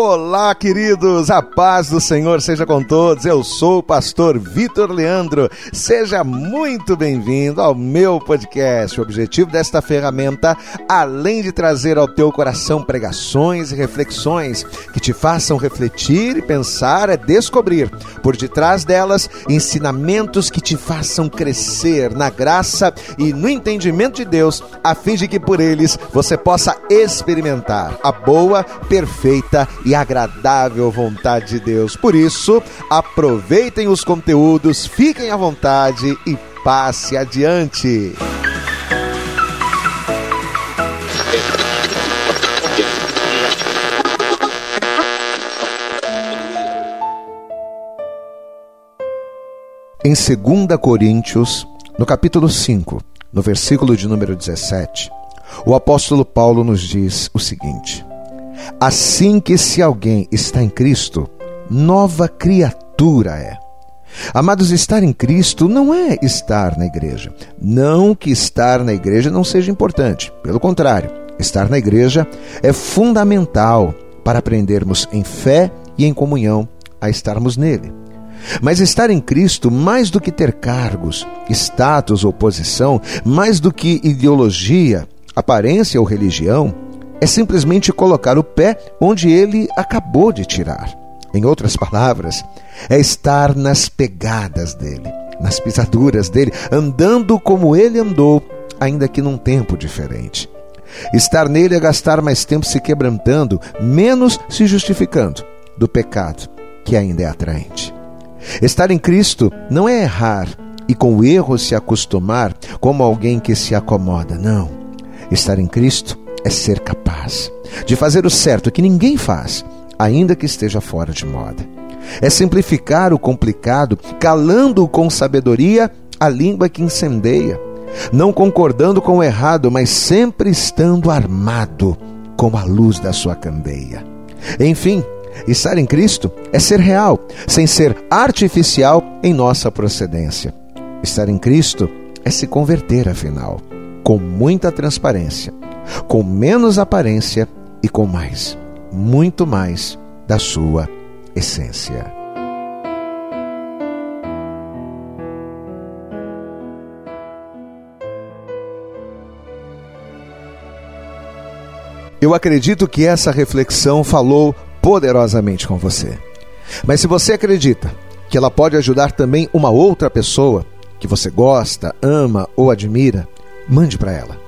Olá, queridos, a paz do Senhor seja com todos. Eu sou o pastor Vitor Leandro. Seja muito bem-vindo ao meu podcast. O objetivo desta ferramenta, além de trazer ao teu coração pregações e reflexões que te façam refletir e pensar, é descobrir por detrás delas ensinamentos que te façam crescer na graça e no entendimento de Deus, a fim de que por eles você possa experimentar a boa, perfeita e agradável vontade de Deus. Por isso, aproveitem os conteúdos, fiquem à vontade e passe adiante. Em 2 Coríntios, no capítulo 5, no versículo de número 17, o apóstolo Paulo nos diz o seguinte: Assim que se alguém está em Cristo, nova criatura é. Amados, estar em Cristo não é estar na igreja. Não que estar na igreja não seja importante. Pelo contrário, estar na igreja é fundamental para aprendermos em fé e em comunhão a estarmos nele. Mas estar em Cristo, mais do que ter cargos, status ou posição, mais do que ideologia, aparência ou religião, é simplesmente colocar o pé onde ele acabou de tirar. Em outras palavras, é estar nas pegadas dele, nas pisaduras dele, andando como ele andou, ainda que num tempo diferente. Estar nele é gastar mais tempo se quebrantando, menos se justificando do pecado, que ainda é atraente. Estar em Cristo não é errar e com o erro se acostumar como alguém que se acomoda, não. Estar em Cristo é ser capaz de fazer o certo que ninguém faz, ainda que esteja fora de moda. É simplificar o complicado, calando com sabedoria a língua que incendeia, não concordando com o errado, mas sempre estando armado com a luz da sua candeia. Enfim, estar em Cristo é ser real, sem ser artificial em nossa procedência. Estar em Cristo é se converter, afinal, com muita transparência, com menos aparência e com mais, muito mais da sua essência. Eu acredito que essa reflexão falou poderosamente com você. Mas se você acredita que ela pode ajudar também uma outra pessoa que você gosta, ama ou admira, mande para ela